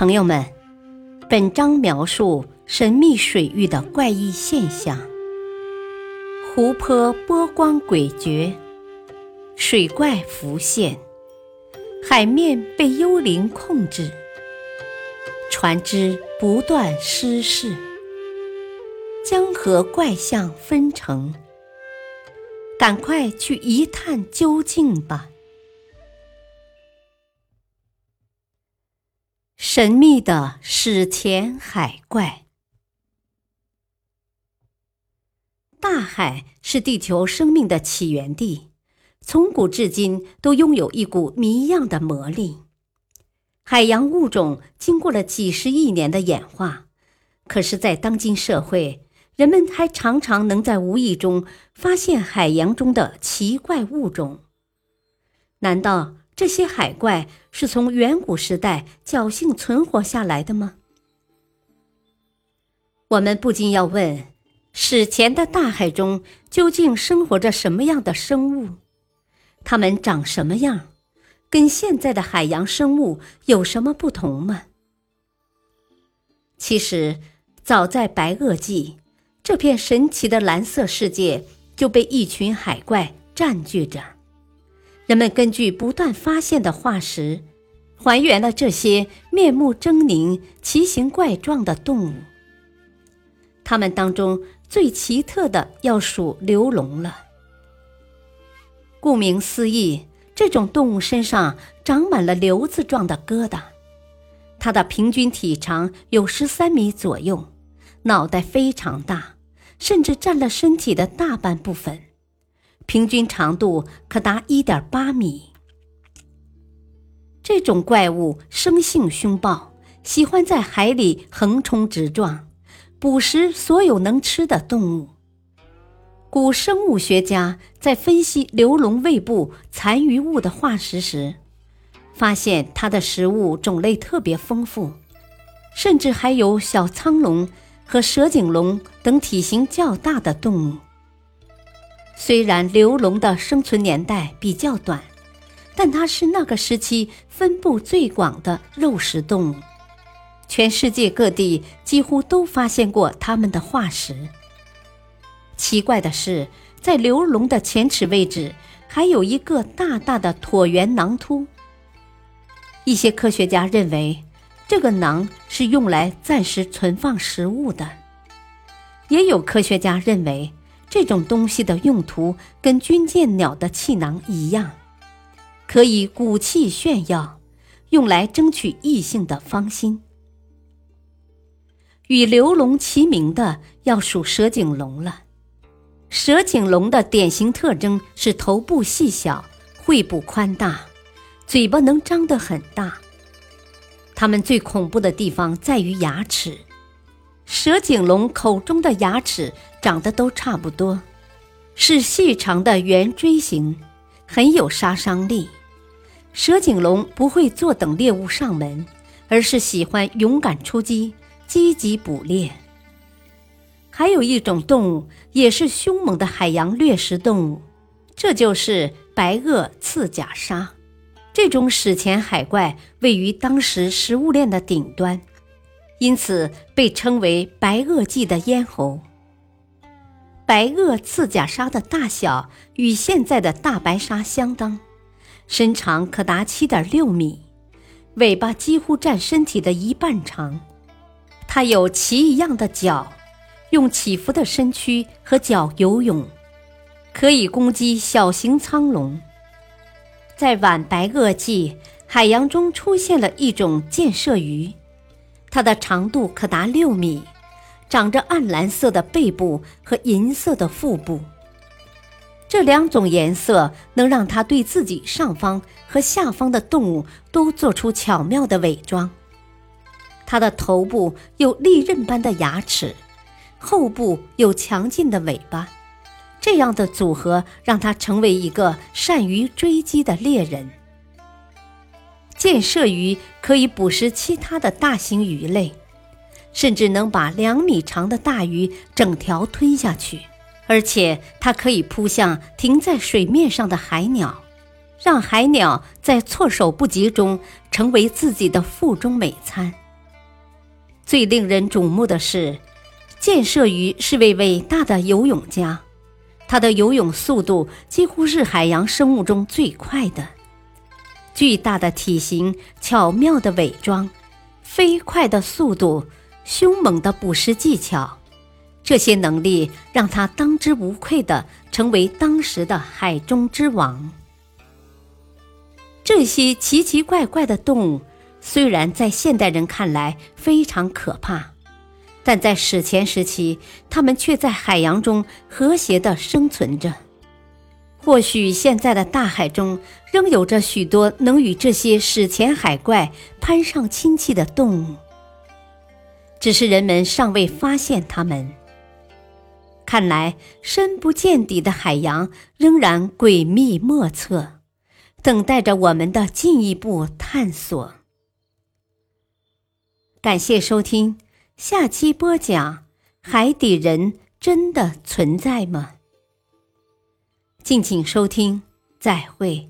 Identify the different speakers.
Speaker 1: 朋友们，本章描述神秘水域的怪异现象：湖泊波光诡谲，水怪浮现，海面被幽灵控制，船只不断失事，江河怪象纷呈。赶快去一探究竟吧！神秘的史前海怪。大海是地球生命的起源地，从古至今都拥有一股谜样的魔力。海洋物种经过了几十亿年的演化，可是，在当今社会，人们还常常能在无意中发现海洋中的奇怪物种。难道？这些海怪是从远古时代侥幸存活下来的吗？我们不禁要问：史前的大海中究竟生活着什么样的生物？它们长什么样？跟现在的海洋生物有什么不同吗？其实，早在白垩纪，这片神奇的蓝色世界就被一群海怪占据着。人们根据不断发现的化石，还原了这些面目狰狞、奇形怪状的动物。它们当中最奇特的要数流龙了。顾名思义，这种动物身上长满了瘤子状的疙瘩。它的平均体长有十三米左右，脑袋非常大，甚至占了身体的大半部分。平均长度可达一点八米。这种怪物生性凶暴，喜欢在海里横冲直撞，捕食所有能吃的动物。古生物学家在分析流龙胃部残余物的化石时，发现它的食物种类特别丰富，甚至还有小苍龙和蛇颈龙等体型较大的动物。虽然流龙的生存年代比较短，但它是那个时期分布最广的肉食动物，全世界各地几乎都发现过它们的化石。奇怪的是，在流龙的前齿位置还有一个大大的椭圆囊突。一些科学家认为，这个囊是用来暂时存放食物的，也有科学家认为。这种东西的用途跟军舰鸟的气囊一样，可以鼓气炫耀，用来争取异性的芳心。与流龙齐名的要数蛇颈龙了。蛇颈龙的典型特征是头部细小，喙部宽大，嘴巴能张得很大。它们最恐怖的地方在于牙齿。蛇颈龙口中的牙齿长得都差不多，是细长的圆锥形，很有杀伤力。蛇颈龙不会坐等猎物上门，而是喜欢勇敢出击，积极捕猎。还有一种动物也是凶猛的海洋掠食动物，这就是白垩刺甲鲨。这种史前海怪位于当时食物链的顶端。因此被称为白垩纪的咽喉。白垩刺甲鲨的大小与现在的大白鲨相当，身长可达七点六米，尾巴几乎占身体的一半长。它有鳍一样的脚，用起伏的身躯和脚游泳，可以攻击小型苍龙。在晚白垩纪，海洋中出现了一种箭射鱼。它的长度可达六米，长着暗蓝色的背部和银色的腹部。这两种颜色能让它对自己上方和下方的动物都做出巧妙的伪装。它的头部有利刃般的牙齿，后部有强劲的尾巴，这样的组合让它成为一个善于追击的猎人。箭射鱼可以捕食其他的大型鱼类，甚至能把两米长的大鱼整条吞下去。而且它可以扑向停在水面上的海鸟，让海鸟在措手不及中成为自己的腹中美餐。最令人瞩目的是，箭射鱼是位伟大的游泳家，它的游泳速度几乎是海洋生物中最快的。巨大的体型、巧妙的伪装、飞快的速度、凶猛的捕食技巧，这些能力让他当之无愧的成为当时的海中之王。这些奇奇怪怪的动物，虽然在现代人看来非常可怕，但在史前时期，它们却在海洋中和谐地生存着。或许现在的大海中仍有着许多能与这些史前海怪攀上亲戚的动物，只是人们尚未发现它们。看来，深不见底的海洋仍然诡秘莫测。等待着我们的进一步探索。感谢收听，下期播讲：海底人真的存在吗？敬请收听，再会。